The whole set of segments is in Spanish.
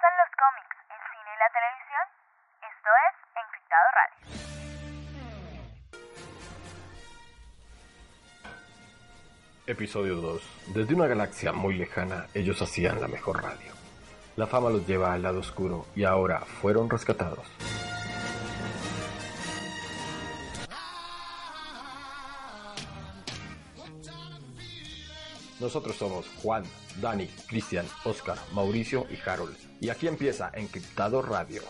gustan los cómics, el cine y la televisión? Esto es Encriptado Radio. Episodio 2. Desde una galaxia muy lejana, ellos hacían la mejor radio. La fama los lleva al lado oscuro y ahora fueron rescatados. Nosotros somos Juan, Dani, Cristian, Oscar, Mauricio y Harold. Y aquí empieza Encriptado Radio.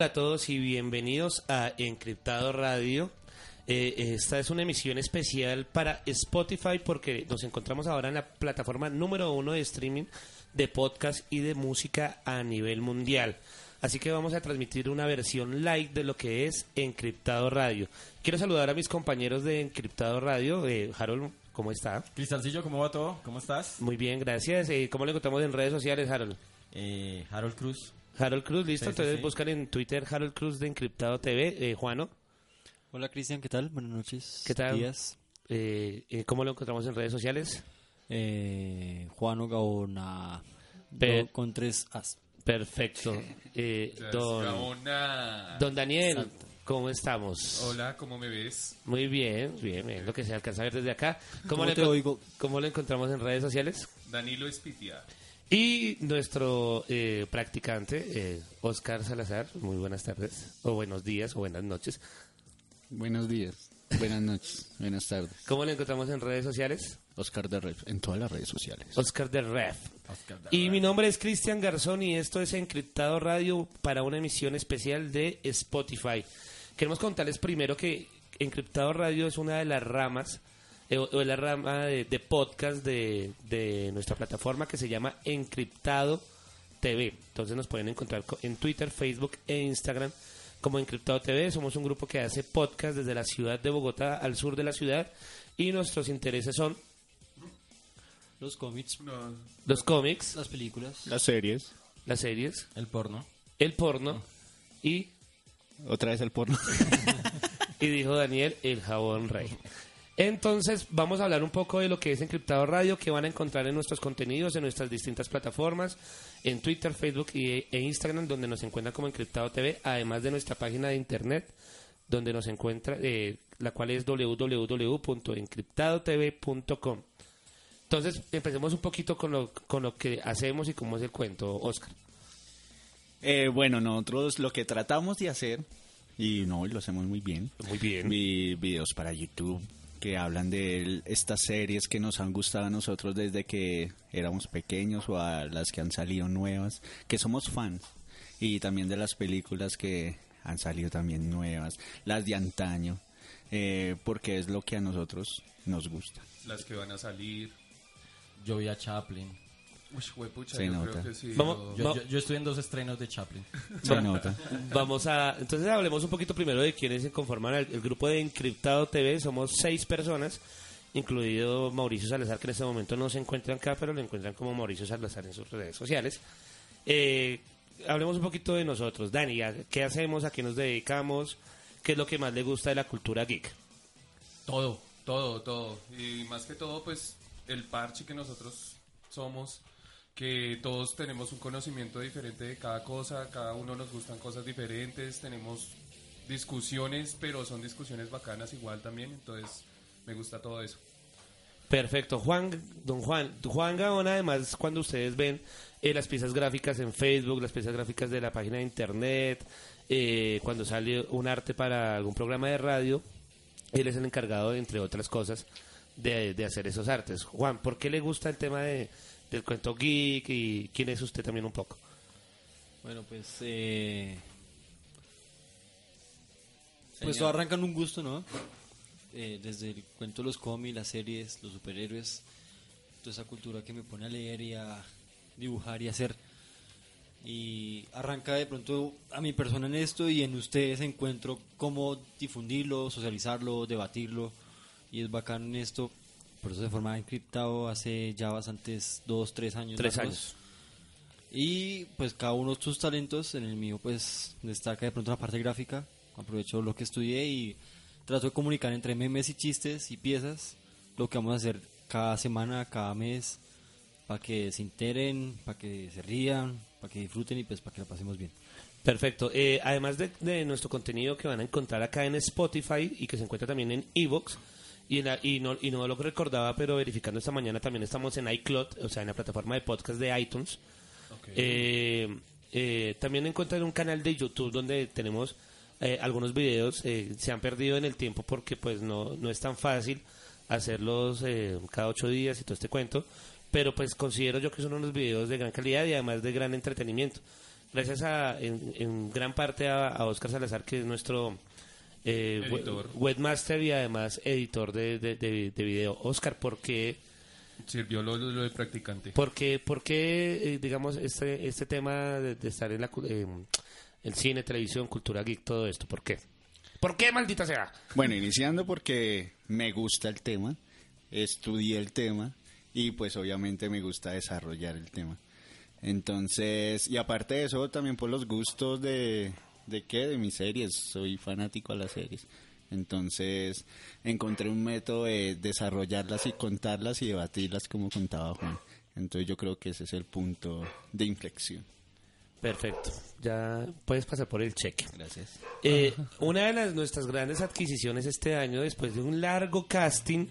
A todos y bienvenidos a Encriptado Radio. Eh, esta es una emisión especial para Spotify porque nos encontramos ahora en la plataforma número uno de streaming de podcast y de música a nivel mundial. Así que vamos a transmitir una versión light de lo que es Encriptado Radio. Quiero saludar a mis compañeros de Encriptado Radio. Eh, Harold, ¿cómo está? Cristiancillo, ¿cómo va todo? ¿Cómo estás? Muy bien, gracias. Eh, ¿Cómo le encontramos en redes sociales, Harold? Eh, Harold Cruz. Harold Cruz, listo. Sí, sí, Entonces sí. buscan en Twitter Harold Cruz de Encriptado TV. Eh, Juano. Hola Cristian, ¿qué tal? Buenas noches. ¿Qué tal? Días. Eh, eh, ¿Cómo lo encontramos en redes sociales? Eh, Juano Gaona Pe- do- con tres As. Perfecto. Eh, don, Gaona. don Daniel, ¿cómo estamos? Hola, ¿cómo me ves? Muy bien, bien, bien, lo que se alcanza a ver desde acá. ¿Cómo, ¿Cómo le te oigo? cómo lo encontramos en redes sociales? Danilo Espitia. Y nuestro eh, practicante, eh, Oscar Salazar, muy buenas tardes, o buenos días, o buenas noches. Buenos días, buenas noches, buenas tardes. ¿Cómo lo encontramos en redes sociales? Oscar de Red, en todas las redes sociales. Oscar de Ref. Y mi nombre es Cristian Garzón y esto es Encriptado Radio para una emisión especial de Spotify. Queremos contarles primero que Encriptado Radio es una de las ramas, o o la rama de, de podcast de, de nuestra plataforma que se llama Encriptado TV. Entonces nos pueden encontrar co- en Twitter, Facebook e Instagram como Encriptado TV. Somos un grupo que hace podcast desde la ciudad de Bogotá al sur de la ciudad y nuestros intereses son Los cómics, No, los cómics, las películas, Las series, las series, El porno. el porno y, otra vez el porno. y dijo Daniel, el jabón rey. Entonces vamos a hablar un poco de lo que es Encriptado Radio, que van a encontrar en nuestros contenidos, en nuestras distintas plataformas, en Twitter, Facebook y, e Instagram, donde nos encuentran como Encriptado TV, además de nuestra página de internet, donde nos encuentra, eh, la cual es www.encriptadotv.com. Entonces empecemos un poquito con lo, con lo que hacemos y cómo es el cuento, Oscar. Eh, bueno, nosotros lo que tratamos de hacer, y no, lo hacemos muy bien, Muy bien. vi videos para YouTube que hablan de el- estas series que nos han gustado a nosotros desde que éramos pequeños o a las que han salido nuevas, que somos fans, y también de las películas que han salido también nuevas, las de antaño, eh, porque es lo que a nosotros nos gusta. las que van a salir. Yo vi a Chaplin. Uy, huepucha, Se yo nota. creo que sí. Vamos- Yo, yo- yo estuve en dos estrenos de Chaplin. Se nota. Vamos a. Entonces hablemos un poquito primero de quiénes se conforman el, el grupo de Encriptado TV. Somos seis personas, incluido Mauricio Salazar, que en este momento no se encuentra acá, pero lo encuentran como Mauricio Salazar en sus redes sociales. Eh, hablemos un poquito de nosotros. Dani, ¿a ¿qué hacemos? ¿A qué nos dedicamos? ¿Qué es lo que más le gusta de la cultura geek? Todo, todo, todo. Y más que todo, pues, el parche que nosotros somos, que todos tenemos un conocimiento diferente de cada cosa, cada uno nos gustan cosas diferentes, tenemos discusiones, pero son discusiones bacanas igual también, entonces me gusta todo eso. Perfecto. Juan, don Juan, Juan Gaona, además, cuando ustedes ven eh, las piezas gráficas en Facebook, las piezas gráficas de la página de internet, eh, cuando sale un arte para algún programa de radio, él es el encargado, entre otras cosas, de, de hacer esos artes. Juan, ¿por qué le gusta el tema de, del cuento geek y quién es usted también un poco? Bueno, pues eh, pues todo arranca en un gusto, ¿no? Eh, desde el cuento, los cómics, las series, los superhéroes, toda esa cultura que me pone a leer y a dibujar y hacer. Y arranca de pronto a mi persona en esto y en ustedes encuentro cómo difundirlo, socializarlo, debatirlo. Y es bacán en esto por eso se forma encriptado hace ya bastantes, dos, tres años. Tres años. Y pues cada uno de sus talentos, en el mío pues destaca de pronto la parte gráfica, aprovecho lo que estudié y trato de comunicar entre memes y chistes y piezas lo que vamos a hacer cada semana, cada mes, para que se enteren, para que se rían, para que disfruten y pues para que la pasemos bien. Perfecto. Eh, además de, de nuestro contenido que van a encontrar acá en Spotify y que se encuentra también en Evox, y, en la- y, no, y no lo recordaba, pero verificando esta mañana también estamos en iCloud, o sea, en la plataforma de podcast de iTunes. Eh, eh, también encuentran un canal de YouTube donde tenemos eh, algunos videos, eh, se han perdido en el tiempo porque pues no, no es tan fácil hacerlos eh, cada ocho días y todo este cuento, pero pues considero yo que son unos videos de gran calidad y además de gran entretenimiento. Gracias a, en, en gran parte a, a Oscar Salazar, que es nuestro eh, Editor. webmaster y además editor de, de, de- de video. Oscar, ¿por qué, Sirvió lo, lo de practicante. por qué, por qué, eh, digamos, este, este tema de, de estar en la, eh, el cine, televisión, cultura geek, todo esto? ¿Por qué? ¿Por qué, maldita sea? Bueno, iniciando porque me gusta el tema, estudié el tema y pues obviamente me gusta desarrollar el tema. Entonces, y aparte de eso, también por los gustos de, de qué, de mis series, soy fanático a las series. Entonces, encontré un método de desarrollarlas y contarlas y debatirlas como contaba Juan. Entonces yo creo que ese es el punto de inflexión. Perfecto. Ya puedes pasar por el cheque. Gracias. Eh, una de las nuestras grandes adquisiciones este año, después de un largo casting,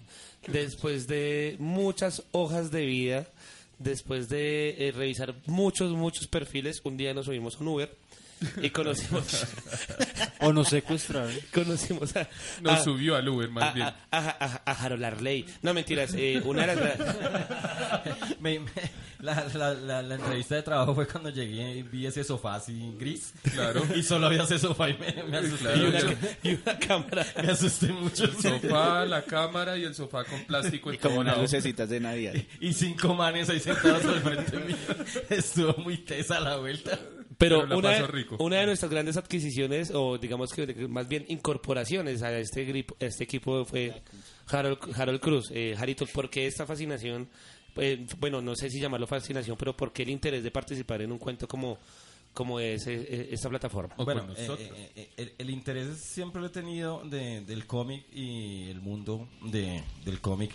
después de muchas hojas de vida, después de eh, revisar muchos, muchos perfiles, un día nos subimos a un Uber y conocimos, O nos secuestraron. conocimos a, Nos a- subió al Uber, más a, bien. a, a- a- a Harold Arley. No, mentiras. eh, una de las... Me- me- la, la, la, la entrevista de trabajo fue cuando llegué y vi ese sofá así gris. Claro. Y solo había ese sofá y me, me asusté. Claro, y, una, y una cámara. Me asusté mucho. El sofá, la cámara y el sofá con plástico en Como unas lucecitas de Navidad. Y cinco manes ahí sentados al frente mío. Estuvo muy tesa la vuelta. Pero, una, rico. una de nuestras grandes adquisiciones, o digamos que más bien incorporaciones a este, grip- a este equipo fue Harold, Harold Cruz. Eh, Jarito, ¿por qué esta fascinación? Eh, bueno, no sé si llamarlo fascinación, pero ¿por qué el interés de participar en un cuento como, como es eh, eh, esta plataforma? O bueno, eh, eh, eh, el, el interés siempre lo he tenido de- del cómic y el mundo de, del cómic.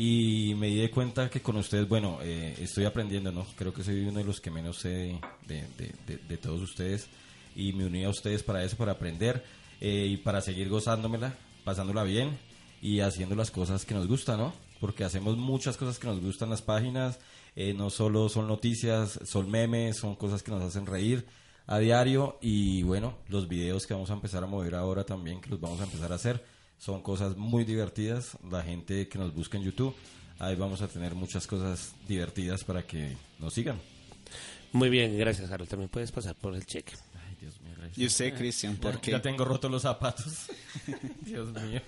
Y me di cuenta que con ustedes, bueno, eh, estoy aprendiendo, ¿no? Creo que soy uno de los que menos sé de, de- de- de- de todos ustedes. Y me uní a ustedes para eso, para aprender eh, y para seguir gozándomela, pasándola bien y haciendo las cosas que nos gustan, ¿no? Porque hacemos muchas cosas que nos gustan las páginas. eh, no solo son noticias, son memes, son cosas que nos hacen reír a diario y bueno, los videos que vamos a empezar a mover ahora también, que los vamos a empezar a hacer, son cosas muy divertidas. La gente que nos busca en YouTube, ahí vamos a tener muchas cosas divertidas para que nos sigan. Muy bien, gracias, Harold. También puedes pasar por el cheque. Ay, Dios mío, gracias. ¿Y usted, Cristian, por Ya- qué? Ya tengo rotos los zapatos. Dios mío.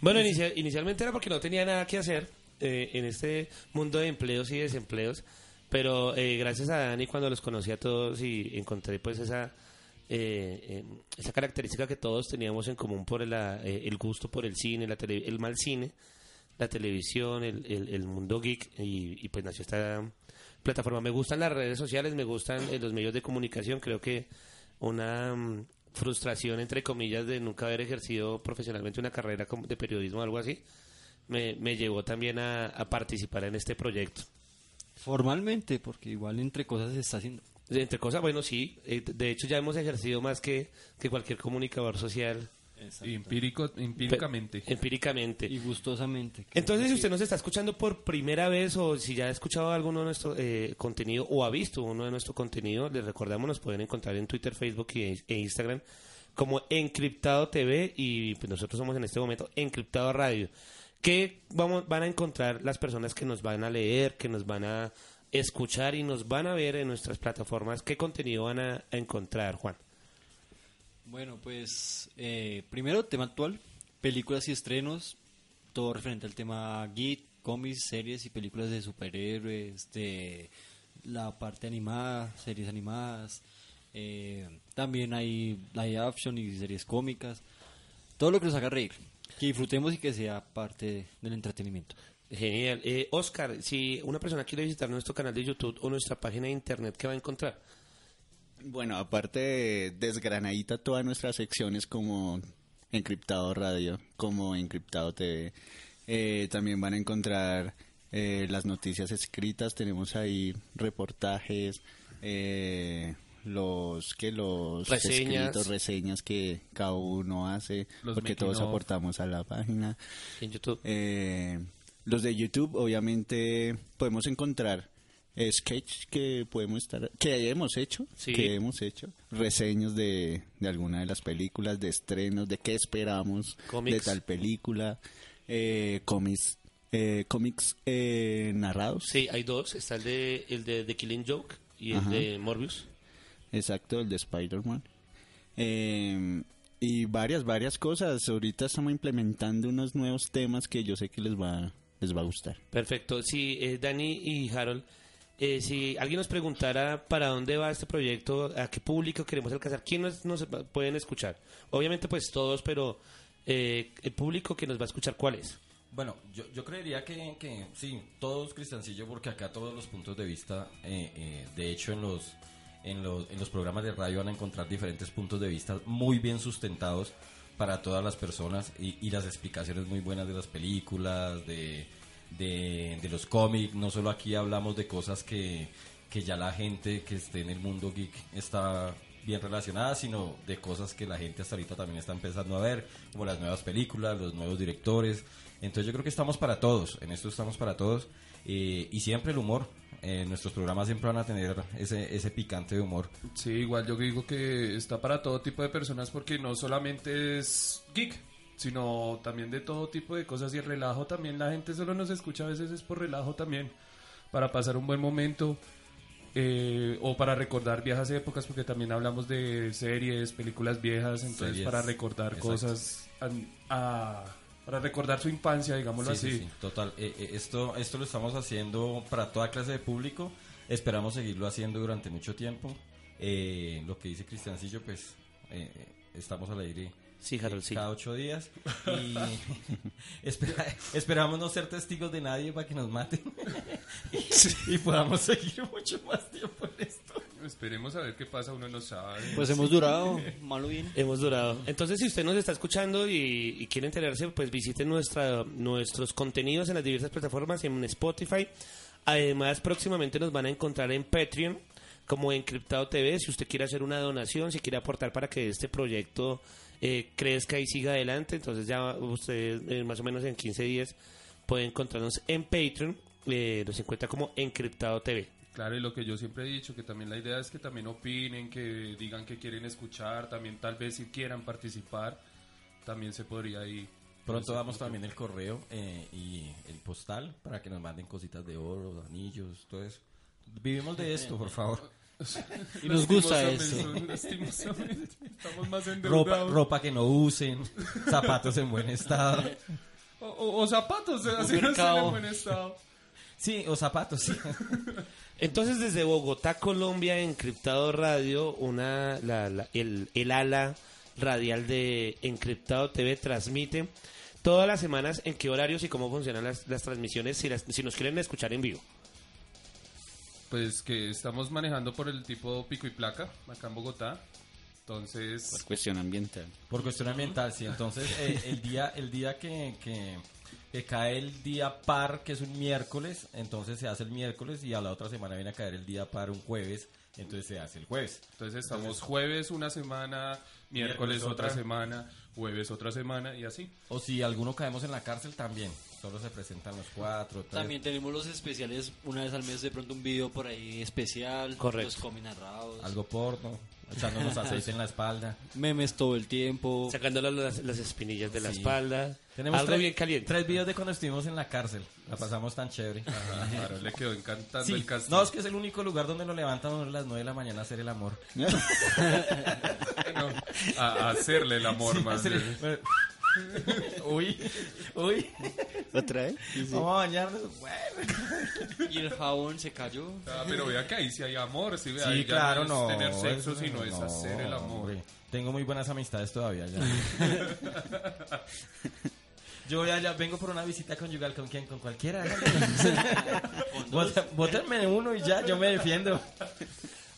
Bueno, inicia- inicialmente era porque no tenía nada que hacer eh, en este mundo de empleos y desempleos, pero eh, gracias a Dani cuando los conocí a todos y encontré pues esa eh, eh, esa característica que todos teníamos en común por la- eh, el gusto por el cine, la tele- el mal cine, la televisión, el, el- el mundo geek y, pues nació esta plataforma. Me gustan las redes sociales, me gustan eh, los medios de comunicación, creo que una mm, frustración entre comillas de nunca haber ejercido profesionalmente una carrera de periodismo o algo así me, me llevó también a, a participar en este proyecto. Formalmente, porque igual entre cosas se está haciendo. Entre cosas, bueno, sí, eh, de hecho ya hemos ejercido más que, que cualquier comunicador social Empírico, empíricamente. empíricamente. Y gustosamente. Entonces, si usted nos está escuchando por primera vez o si ya ha escuchado alguno de nuestro eh, contenido o ha visto uno de nuestro contenido, les recordamos, nos pueden encontrar en Twitter, Facebook y, e Instagram como Encriptado TV y pues, nosotros somos en este momento Encriptado Radio. ¿Qué vamos, van a encontrar las personas que nos van a leer, que nos van a escuchar y nos van a ver en nuestras plataformas? ¿Qué contenido van a, encontrar, Juan? Bueno, pues eh, primero tema actual, películas y estrenos, todo referente al tema geek, cómics, series y películas de superhéroes, de la parte animada, series animadas, eh, también hay live action y series cómicas, todo lo que nos haga reír, que disfrutemos y que sea parte del entretenimiento. Genial. Eh, Oscar, si una persona quiere visitar nuestro canal de YouTube o nuestra página de internet, ¿qué va a encontrar? Bueno, aparte de desgranadita todas nuestras secciones como Encriptado Radio, como Encriptado TV, eh, también van a encontrar eh, las noticias escritas, tenemos ahí reportajes, eh, los que los Reseñas. escritos, reseñas que cada uno hace, Los porque todos aportamos a la página. En YouTube. Eh, los de YouTube, obviamente, podemos encontrar sketch que podemos estar, que hemos hecho, Sí. que hemos hecho, reseños de, de alguna de las películas, de estrenos, de qué esperamos de tal película, eh, cómics, eh, cómics eh, narrados, Sí, hay dos. Está el de, el de The Killing Joke y el Ajá. de Morbius. exacto, el de Spider-Man. Eh, y varias, varias cosas. Ahorita estamos implementando unos nuevos temas que yo sé que les va, les va a gustar. Perfecto. Sí, eh, Dani y Harold, eh, si alguien nos preguntara para dónde va este proyecto, a qué público queremos alcanzar, ¿quién nos, pueden escuchar? Obviamente, pues todos, pero eh, el público que nos va a escuchar, ¿cuál es? Bueno, yo, yo creería que, que sí, todos Cristiancillo, porque acá todos los puntos de vista, eh, eh, de hecho en los, en, los, en los programas de radio van a encontrar diferentes puntos de vista muy bien sustentados para todas las personas y, las explicaciones muy buenas de las películas, de los cómics, no solo aquí hablamos de cosas que, que ya la gente que esté en el mundo geek está bien relacionada, sino de cosas que la gente hasta ahorita también está empezando a ver, como las nuevas películas, los nuevos directores. Entonces yo creo que estamos para todos, en esto estamos para todos. eh, y siempre el humor, eh, nuestros programas siempre van a tener ese, ese picante de humor. Sí, igual yo digo que está para todo tipo de personas porque no solamente es geek, sino también de todo tipo de cosas y el relajo también. La gente solo nos escucha a veces es por relajo también, para pasar un buen momento eh, o para recordar viejas épocas porque también hablamos de series, películas viejas, entonces Series, para recordar exacto. cosas, an- a- para recordar su infancia, digámoslo Sí, así. sí, sí, total. Eh, eh, esto, esto lo estamos haciendo para toda clase de público. Esperamos seguirlo haciendo durante mucho tiempo. Eh, lo que dice Cristiancillo, pues eh, estamos al aire Sí, Harold, eh, sí. cada ocho días. Y espera- esperamos no ser testigos de nadie para que nos maten. y, y podamos seguir mucho más tiempo en esto. Esperemos a ver qué pasa, uno no sabe. Pues hemos durado, malo o bien. Hemos durado. Entonces, si usted nos está escuchando y, y quiere enterarse, pues visite nuestra, nuestros contenidos en las diversas plataformas, en Spotify. Además, próximamente nos van a encontrar en Patreon, como Encriptado TV. Si usted quiere hacer una donación, si quiere aportar para que este proyecto eh, crezca y siga adelante, entonces ya usted, eh, más o menos en 15 días, puede encontrarnos en Patreon. Eh, nos encuentra como Encriptado TV. Claro, y lo que yo siempre he dicho, que también la idea es que también opinen, que digan que quieren escuchar, también tal vez si quieran participar, también se podría ir. Pronto damos también el correo eh, y el postal para que nos manden cositas de oro, anillos, todo eso. Vivimos de esto, por favor. Y nos gusta eso. Estamos más Ropa, endeudados. ropa que no usen, zapatos en buen estado. O, o- o zapatos, así no están en buen estado. Sí, o zapatos, sí. Entonces desde Bogotá, Colombia, Encriptado Radio, una, la- la- el, el ala radial de Encriptado TV transmite todas las semanas en qué horarios y cómo funcionan las, las transmisiones si, las- si nos quieren escuchar en vivo. Pues que estamos manejando por el tipo pico y placa, acá en Bogotá. Entonces, Por cuestión ambiental. Por cuestión ambiental, sí. Entonces, eh, el día, el día que, que, que cae el día par, que es un miércoles, entonces se hace el miércoles y a la otra semana viene a caer el día par un jueves, entonces se hace el jueves. entonces estamos jueves una semana, miércoles Miércoles otra otra. semana, jueves otra semana y así. O si alguno caemos en la cárcel, también. Solo se presentan los cuatro. tres. También tenemos los especiales, una vez al mes de pronto un video por ahí especial. Correcto. Los cómics narrados. Algo porno, echándonos aceite en la espalda. Memes todo el tiempo. Sacándole las, las espinillas de la Sí. espalda. Tenemos Algo tres, bien caliente. tres videos de cuando estuvimos en la cárcel. La pasamos tan chévere. Claro, le quedó encantando Sí, el castigo. no, es que es el único lugar donde lo levantan a las 9 de la mañana a hacer el amor. Bueno, a, a hacerle el amor más el- bien. uy, uy. ¿Otra vez? Vamos a bañarnos. Bueno. Y el jabón se cayó. Ah, pero vea que ahí sí hay amor, sí, vea, Sí, claro, no no. es tener sexo, eso sino es no, hacer el amor. hombre. Tengo muy buenas amistades todavía ya. Yo voy allá, vengo por una visita conyugal con quién, con cualquiera. Vótenme uno y ya, yo me defiendo.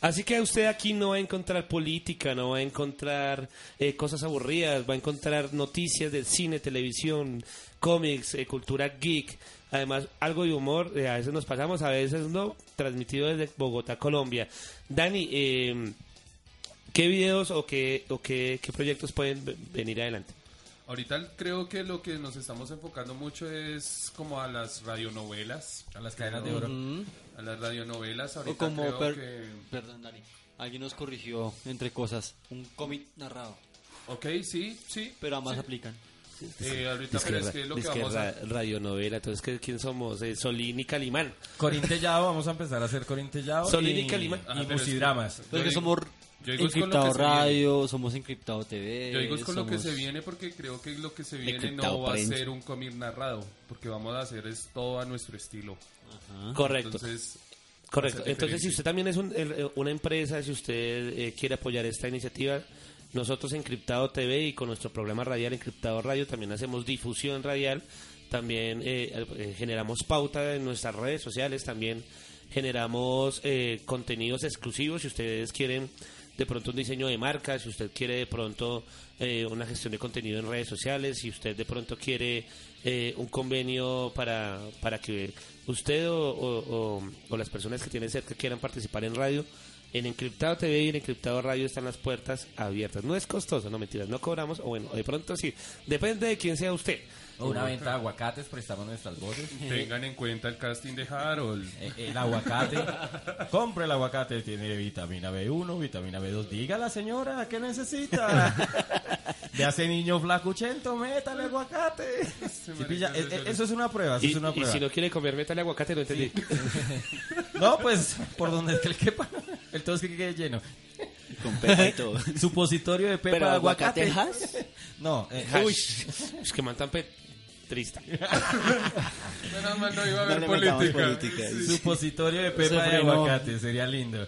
Así que usted aquí no va a encontrar política, no va a encontrar eh, cosas aburridas, va a encontrar noticias del cine, televisión, cómics, eh, cultura geek. Además, algo de humor, eh, a veces nos pasamos, a veces no, transmitido desde Bogotá, Colombia. Dani, eh, ¿qué videos o qué, o qué, qué proyectos pueden ve- venir adelante? Ahorita creo que lo que nos estamos enfocando mucho es como a las radionovelas. A las cadenas de oro. A las radionovelas. O Ahorita como, creo per- que... perdón, Dani, alguien nos corrigió entre cosas, un cómic narrado, Ok, sí, sí. pero ambas aplican. Eh, ahorita es que lo que Es que vamos a... ra- radionovela, entonces ¿qué- ¿quién somos? Eh, Solín y Calimán. Corín Tellado, vamos a empezar a hacer Corín Tellado. Solín y y, Calimán. Ajá, y pero es que- musidramas. Yo que somos yo digo es con lo Encriptado que se viene. Radio, somos Encriptado TV. Yo digo es con lo que se viene porque creo que lo que se viene Encriptado no va a ser un cómic narrado, porque vamos a hacer es todo a nuestro estilo. Ajá. Correcto. Entonces, Correcto. Entonces, si usted también es un- eh, una empresa, si usted eh, quiere apoyar esta iniciativa, nosotros en Encriptado TV y con nuestro programa radial Encriptado Radio también hacemos difusión radial, también eh, eh, generamos pauta en nuestras redes sociales, también generamos eh, contenidos exclusivos si ustedes quieren de pronto un diseño de marca, si usted quiere de pronto eh, una gestión de contenido en redes sociales, si usted de pronto quiere eh, un convenio para, para que usted o, o- o- o las personas que tienen cerca quieran participar en radio, en Encriptado TV y en Encriptado Radio están las puertas abiertas. No es costoso, no mentiras, no cobramos, o bueno, de pronto sí, depende de quién sea usted. O una venta de aguacates, prestamos nuestras voces. tengan en cuenta el casting de Harold. Eh, El aguacate. Compre el aguacate, tiene vitamina B1, vitamina B2. Diga la señora, ¿qué necesita? De hace niño flacuchento, métale aguacate. Sí, pilla, eh, eh, eso es una prueba, eso Y, es una y prueba. si no quiere comer, métale aguacate, no entendí. No, pues, por donde el quepa, el todo es que quede lleno. Con pepa y todo. Supositorio de pepa Pero de aguacate aguacate. has? No, eh, Uy, es que mantan pe- triste. Menos mal no iba a No haber metamos política. política. Sí. supositorio de pepa de aguacate, sería lindo.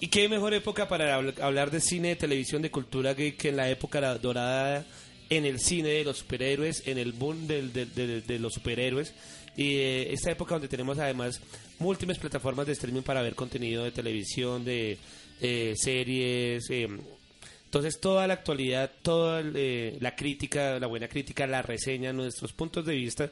¿Y qué mejor época para habl- hablar de cine, de televisión, de cultura geek que en la época dorada en el cine de los superhéroes, en el boom del- del- de, de los superhéroes? Y eh, esta época donde tenemos además múltiples plataformas de streaming para ver contenido de televisión, de eh, series. eh, entonces toda la actualidad, toda eh, la crítica, la buena crítica, la reseña, nuestros puntos de vista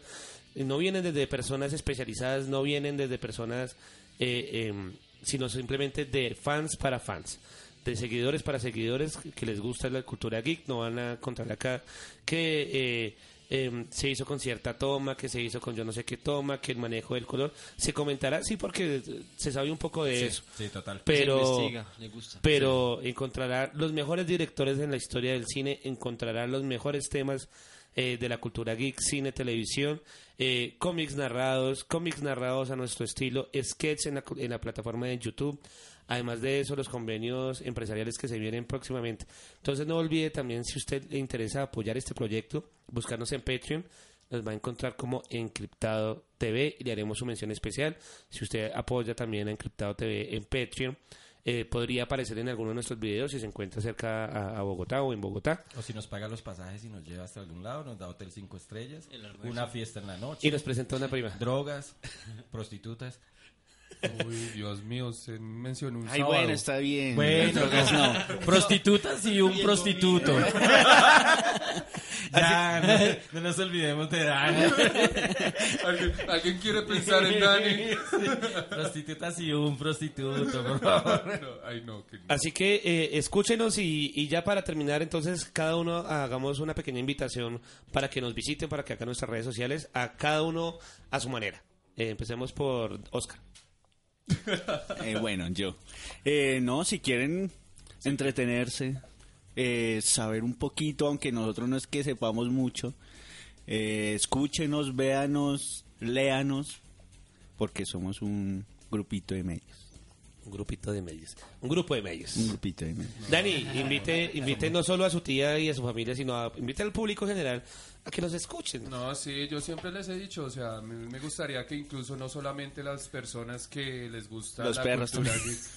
eh, no vienen desde personas especializadas, no vienen desde personas, eh, em, sino simplemente de fans para fans, de seguidores para seguidores que les gusta la cultura geek. No van a encontrar acá que eh, em, se hizo con cierta toma, que se hizo con yo no sé qué toma, que el manejo del color. Se comentará, sí, porque eh, se sabe un poco de eso. Sí, total. Pero, le gusta. pero encontrará los mejores directores en la historia del cine, encontrará los mejores temas eh, de la cultura geek, cine, televisión, eh, cómics narrados, cómics narrados a nuestro estilo, sketch en la, en la plataforma de YouTube. Además de eso, los convenios empresariales que se vienen próximamente. Entonces, no olvide también, si usted le interesa apoyar este proyecto, buscarnos en Patreon. Nos va a encontrar como Encriptado TV y le haremos su mención especial. Si usted apoya también a Encriptado TV en Patreon, eh, podría aparecer en alguno de nuestros videos si se encuentra cerca a, a Bogotá o en Bogotá. O si nos paga los pasajes y nos lleva hasta algún lado, nos da hotel cinco estrellas, una fiesta en la noche, Y nos presenta una prima. drogas, prostitutas. Uy, Dios mío, se mencionó un Ay, sábado. bueno, está bien. Bueno, Drogas no. prostitutas y un prostituto. ya, no, no nos olvidemos de Dani. ¿Alguien, alguien quiere pensar en Dani? prostitutas y un prostituto, por favor. No, ay, no, que. Así que eh, escúchenos y, y ya para terminar, entonces cada uno hagamos una pequeña invitación para que nos visiten, para que acá en nuestras redes sociales, a cada uno a su manera. Eh, empecemos por Oscar. Eh, bueno, yo. Eh, no, si quieren entretenerse, eh, saber un poquito, aunque nosotros no es que sepamos mucho, eh, escúchenos, véanos, léanos, porque somos un grupito de medios. Un grupito de medios. Un grupo de medios. Un grupito de medios. Dani, invite, invite no solo a su tía y a su familia, sino a, invite al público general a que nos escuchen. No, sí, yo siempre les he dicho, o sea, me, me gustaría que incluso no solamente las personas que les gusta Los la perros cultura geek-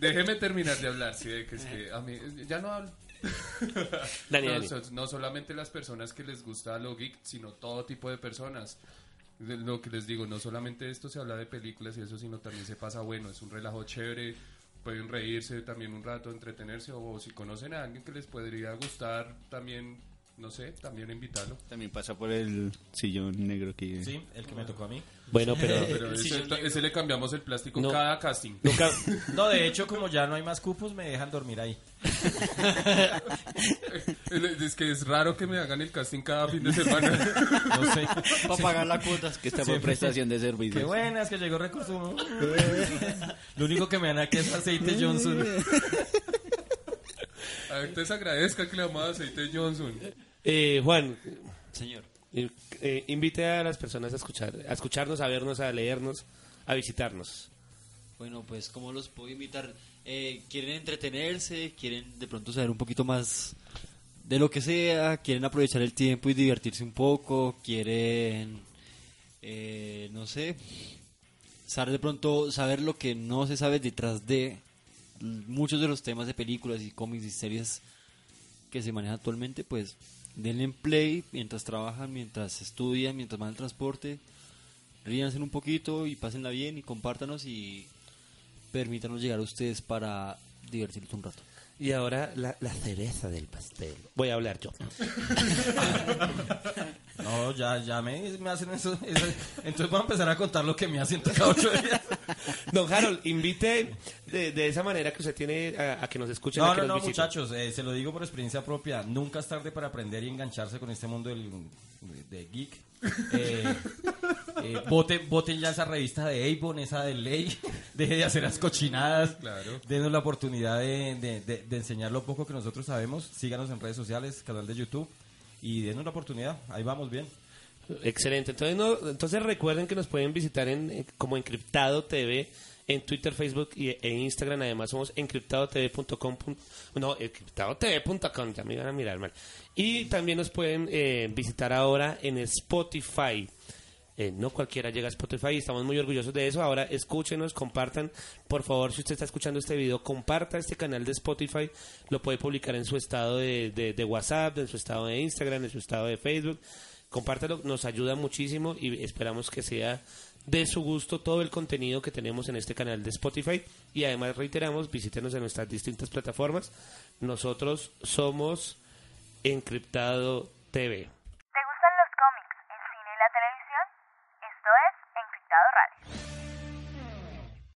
Déjeme terminar de hablar, sí, de que es que a mí ya no hablo. Dani, no, Dani. so- no solamente las personas que les gusta lo geek, sino todo tipo de personas. De Lo que les digo, no solamente esto se habla de películas y eso, sino también se pasa bueno, es un relajo chévere, pueden reírse también un rato, entretenerse, o si conocen a alguien que les podría gustar, también, no sé, también invitarlo. También pasa por el sillón negro que... Sí, el que me tocó a mí. Bueno, pero Pero Sí, ese, ese le cambiamos el plástico No. cada casting. nunca... No, de hecho, como ya no hay más cupos, me dejan dormir ahí. Es que es raro que me hagan el casting cada fin de semana. No sé. Para pagar la cuota. Que está por prestación de servicios. Qué buenas que llegó recurso. Lo único que me dan aquí es aceite Johnson. A ver, te agradezca que le aceite Johnson. Eh, Juan, Señor. eh, eh, invite a las personas a escuchar, a escucharnos, a vernos, a leernos, a visitarnos. Bueno, pues, ¿cómo los puedo invitar? Eh, ¿Quieren entretenerse? ¿Quieren de pronto saber un poquito más de lo que sea? ¿Quieren aprovechar el tiempo y divertirse un poco? ¿Quieren, eh, no sé, saber de pronto, saber lo que no se sabe detrás de muchos de los temas de películas y cómics y series que se manejan actualmente? Pues denle en play mientras trabajan, mientras estudian, mientras van al transporte ríanse un poquito y pásenla bien y compártanos y permítanos llegar a ustedes para divertirnos un rato. Y ahora la, la cereza del pastel. Voy a hablar yo. No, ya, ya me, me hacen eso, eso. Entonces voy a empezar a contar lo que me hacen cada ocho días. Don Harold, invite de, de esa manera que usted tiene a, a que nos escuchen. a No, que no, nos no, visiten. muchachos, eh, se lo digo por experiencia propia. Nunca es tarde para aprender y engancharse con este mundo del, de geek. Eh, eh, voten, voten ya esa revista de Avon, esa de Ley. Deje de hacer las cochinadas. Claro. Denos la oportunidad de, de- de- de enseñar lo poco que nosotros sabemos. Síganos en redes sociales, canal de YouTube. Y denos la oportunidad. Ahí vamos bien. Excelente. Entonces, no, entonces recuerden que nos pueden visitar en, eh, como Encriptado TV en Twitter, Facebook y, e Instagram. Además, somos encriptadotv.com. No, encriptadotv.com. Ya me iban a mirar mal. Y también nos pueden eh, visitar ahora en Spotify. Eh, no cualquiera llega a Spotify y estamos muy orgullosos de eso. Ahora escúchenos, compartan. Por favor, si usted está escuchando este video, comparta este canal de Spotify. Lo puede publicar en su estado de, de- de WhatsApp, en su estado de Instagram, en su estado de Facebook. Compártelo, nos ayuda muchísimo y esperamos que sea de su gusto todo el contenido que tenemos en este canal de Spotify. Y además reiteramos, visítenos en nuestras distintas plataformas. Nosotros somos Encriptado TV.